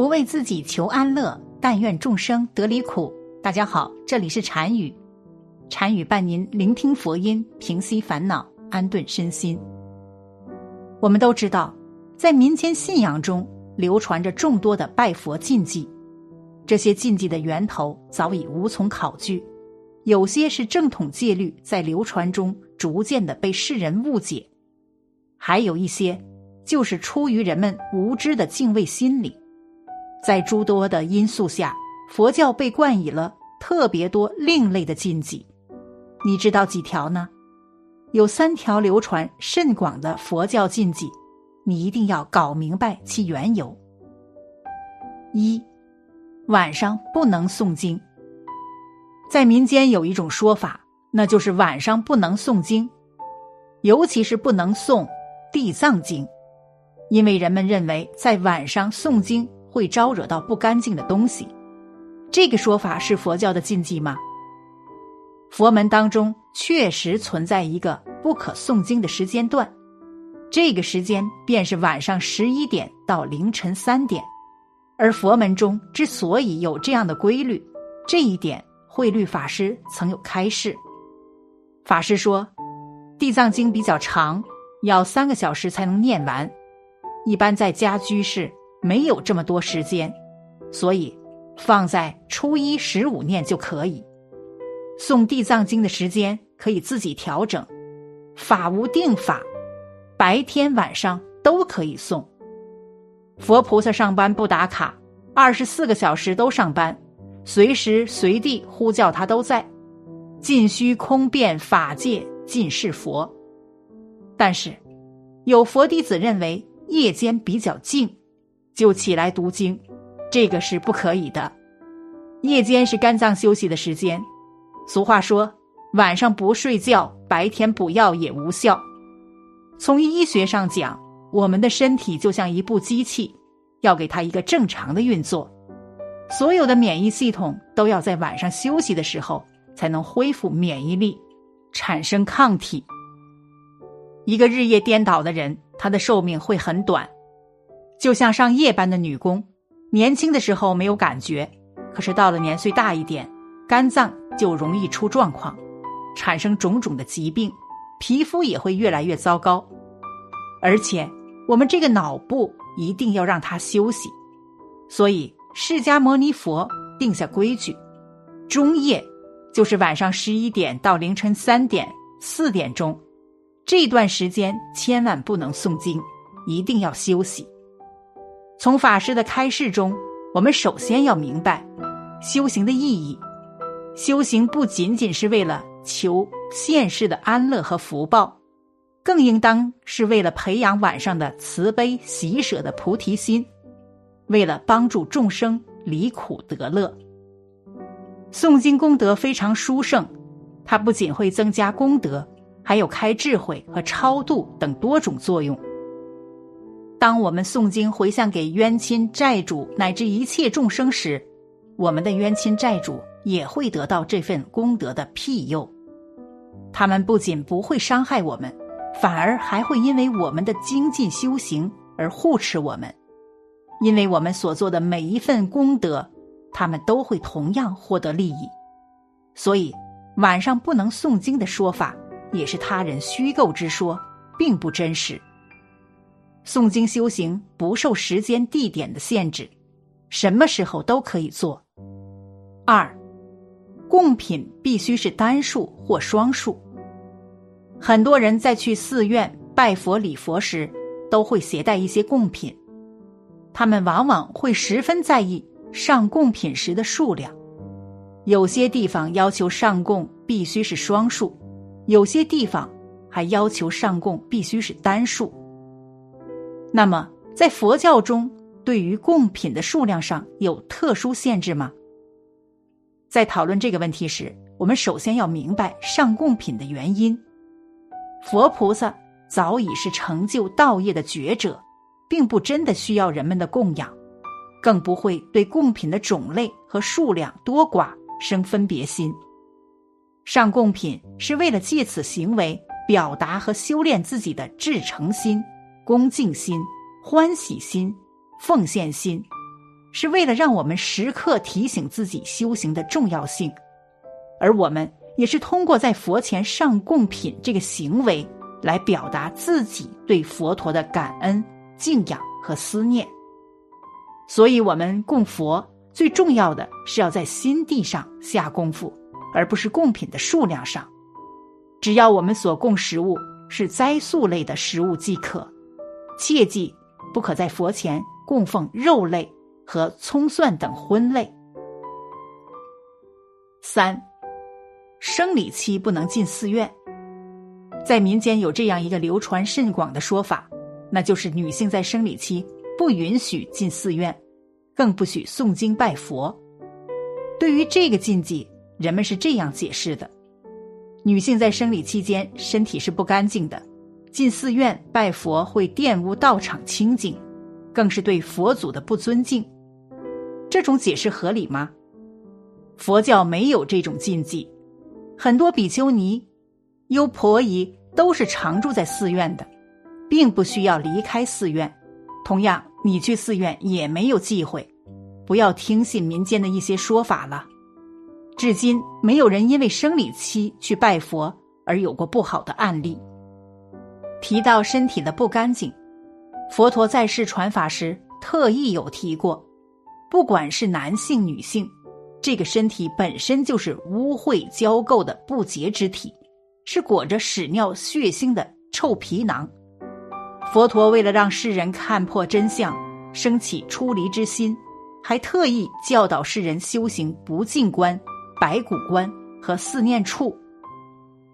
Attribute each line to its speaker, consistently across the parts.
Speaker 1: 不为自己求安乐，但愿众生得离苦。大家好，这里是禅语，禅语伴您聆听佛音，平息烦恼，安顿身心。我们都知道，在民间信仰中流传着众多的拜佛禁忌，这些禁忌的源头早已无从考据，有些是正统戒律在流传中逐渐的被世人误解，还有一些就是出于人们无知的敬畏心理。在诸多的因素下，佛教被冠以了特别多另类的禁忌。你知道几条呢？有三条流传甚广的佛教禁忌，你一定要搞明白其缘由。一，晚上不能诵经。在民间有一种说法，那就是晚上不能诵经，尤其是不能诵《地藏经》，因为人们认为在晚上诵经。会招惹到不干净的东西，这个说法是佛教的禁忌吗？佛门当中确实存在一个不可诵经的时间段，这个时间便是晚上十一点到凌晨三点。而佛门中之所以有这样的规律，这一点慧律法师曾有开示。法师说，《地藏经》比较长，要三个小时才能念完，一般在家居士。没有这么多时间，所以放在初一十五念就可以。诵地藏经的时间可以自己调整，法无定法，白天晚上都可以诵。佛菩萨上班不打卡，二十四个小时都上班，随时随地呼叫他都在。尽虚空遍法界尽是佛，但是有佛弟子认为夜间比较静。就起来读经，这个是不可以的。夜间是肝脏休息的时间。俗话说：“晚上不睡觉，白天补药也无效。”从医学上讲，我们的身体就像一部机器，要给它一个正常的运作。所有的免疫系统都要在晚上休息的时候才能恢复免疫力，产生抗体。一个日夜颠倒的人，他的寿命会很短。就像上夜班的女工，年轻的时候没有感觉，可是到了年岁大一点，肝脏就容易出状况，产生种种的疾病，皮肤也会越来越糟糕。而且我们这个脑部一定要让它休息，所以释迦牟尼佛定下规矩：中夜就是晚上十一点到凌晨三点、四点钟这段时间，千万不能诵经，一定要休息。从法师的开示中，我们首先要明白修行的意义。修行不仅仅是为了求现世的安乐和福报，更应当是为了培养晚上的慈悲喜舍的菩提心，为了帮助众生离苦得乐。诵经功德非常殊胜，它不仅会增加功德，还有开智慧和超度等多种作用。当我们诵经回向给冤亲债主乃至一切众生时，我们的冤亲债主也会得到这份功德的庇佑。他们不仅不会伤害我们，反而还会因为我们的精进修行而护持我们。因为我们所做的每一份功德，他们都会同样获得利益。所以，晚上不能诵经的说法也是他人虚构之说，并不真实。诵经修行不受时间地点的限制，什么时候都可以做。二，贡品必须是单数或双数。很多人在去寺院拜佛礼佛时，都会携带一些贡品，他们往往会十分在意上贡品时的数量。有些地方要求上供必须是双数，有些地方还要求上供必须是单数。那么，在佛教中，对于贡品的数量上有特殊限制吗？在讨论这个问题时，我们首先要明白上贡品的原因。佛菩萨早已是成就道业的觉者，并不真的需要人们的供养，更不会对贡品的种类和数量多寡生分别心。上贡品是为了借此行为表达和修炼自己的至诚心。恭敬心、欢喜心、奉献心，是为了让我们时刻提醒自己修行的重要性，而我们也是通过在佛前上供品这个行为，来表达自己对佛陀的感恩、敬仰和思念。所以，我们供佛最重要的是要在心地上下功夫，而不是供品的数量上。只要我们所供食物是斋素类的食物即可，切记不可在佛前供奉肉类。和葱蒜等荤类。三，生理期不能进寺院。在民间有这样一个流传甚广的说法，那就是女性在生理期不允许进寺院，更不许诵经拜佛。对于这个禁忌，人们是这样解释的：女性在生理期间身体是不干净的，进寺院拜佛会玷污道场清净，更是对佛祖的不尊敬。这种解释合理吗？佛教没有这种禁忌，很多比丘尼、优婆夷都是常住在寺院的，并不需要离开寺院。同样，你去寺院也没有忌讳，不要听信民间的一些说法了。至今，没有人因为生理期去拜佛而有过不好的案例。提到身体的不干净，佛陀在世传法时特意有提过。不管是男性女性，这个身体本身就是污秽焦垢的不洁之体，是裹着屎尿血腥的臭皮囊。佛陀为了让世人看破真相，升起出离之心，还特意教导世人修行不净观、白骨观和四念处。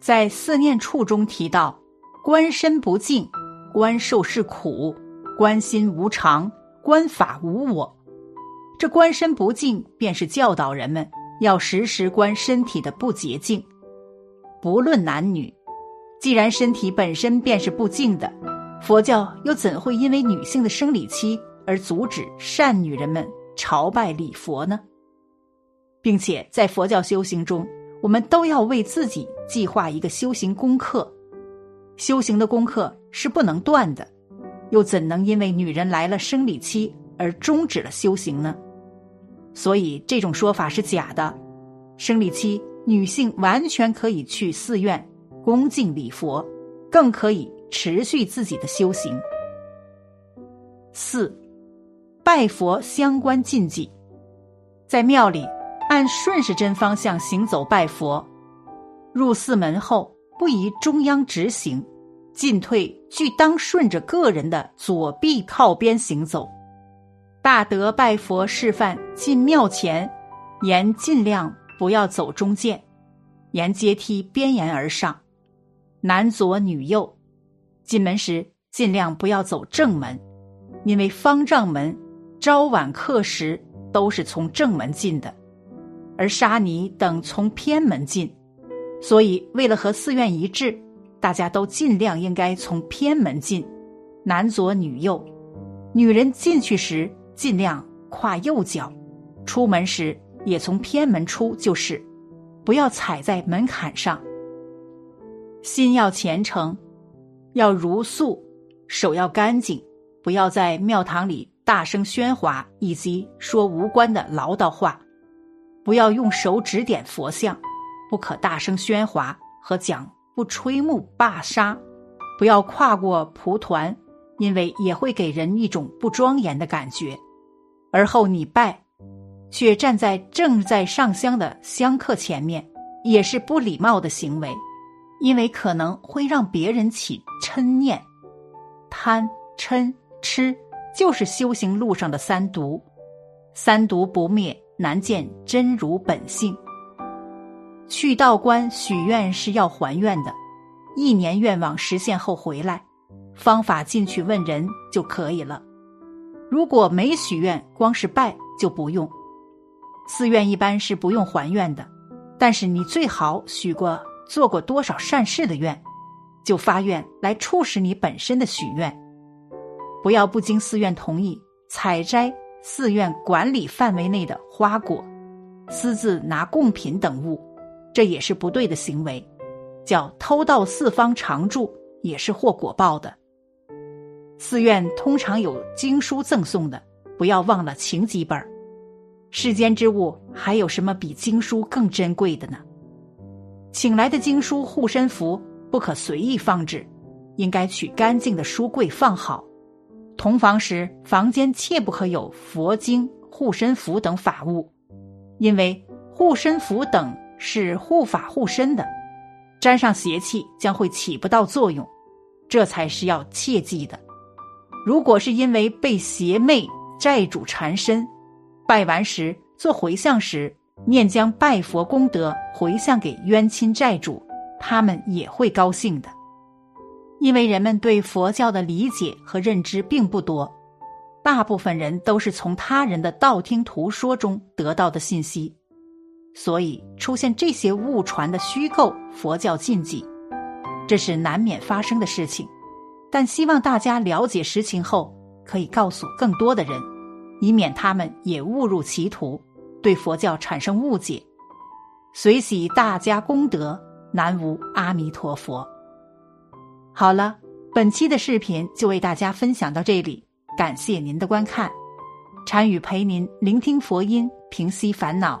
Speaker 1: 在四念处中提到：观身不净，观受是苦，观心无常，观法无我。这观身不净，便是教导人们要时时观身体的不洁净。不论男女，既然身体本身便是不净的，佛教又怎会因为女性的生理期而阻止善女人们朝拜礼佛呢？并且在佛教修行中，我们都要为自己计划一个修行功课。修行的功课是不能断的，又怎能因为女人来了生理期而终止了修行呢？所以这种说法是假的。生理期女性完全可以去寺院恭敬礼佛，更可以持续自己的修行。四，拜佛相关禁忌，在庙里按顺时针方向行走拜佛，入寺门后不宜中央直行，进退俱当顺着个人的左臂靠边行走。大德拜佛示范进庙前，言尽量不要走中间，沿阶梯边沿而上，男左女右。进门时尽量不要走正门，因为方丈门朝晚课时都是从正门进的，而沙尼等从偏门进，所以为了和寺院一致，大家都尽量应该从偏门进，男左女右。女人进去时。尽量跨右脚，出门时也从偏门出就是，不要踩在门槛上。心要虔诚，要如素，手要干净，不要在庙堂里大声喧哗以及说无关的唠叨话，不要用手指点佛像，不可大声喧哗和讲不吹木罢沙，不要跨过蒲团，因为也会给人一种不庄严的感觉。而后你拜，却站在正在上香的香客前面，也是不礼貌的行为，因为可能会让别人起嗔念。贪、嗔、痴，就是修行路上的三毒，三毒不灭，难见真如本性。去道观许愿是要还愿的，一年愿望实现后回来，方法进去问人就可以了。如果没许愿，光是拜就不用。寺院一般是不用还愿的，但是你最好许过、做过多少善事的愿，就发愿来促使你本身的许愿。不要不经寺院同意采摘寺院管理范围内的花果，私自拿贡品等物，这也是不对的行为，叫偷盗四方常住，也是获果报的。寺院通常有经书赠送的，不要忘了请几本世间之物还有什么比经书更珍贵的呢？请来的经书护身符不可随意放置，应该取干净的书柜放好。同房时，房间切不可有佛经、护身符等法物，因为护身符等是护法护身的，沾上邪气将会起不到作用，这才是要切记的。如果是因为被邪魅债主缠身，拜完时做回向时，念将拜佛功德回向给冤亲债主，他们也会高兴的。因为人们对佛教的理解和认知并不多，大部分人都是从他人的道听途说中得到的信息，所以出现这些误传的虚构佛教禁忌，这是难免发生的事情。但希望大家了解实情后，可以告诉更多的人。以免他们也误入歧途，对佛教产生误解。随喜大家功德，南无阿弥陀佛。好了，本期的视频就为大家分享到这里，感谢您的观看。禅语陪您聆听佛音，平息烦恼，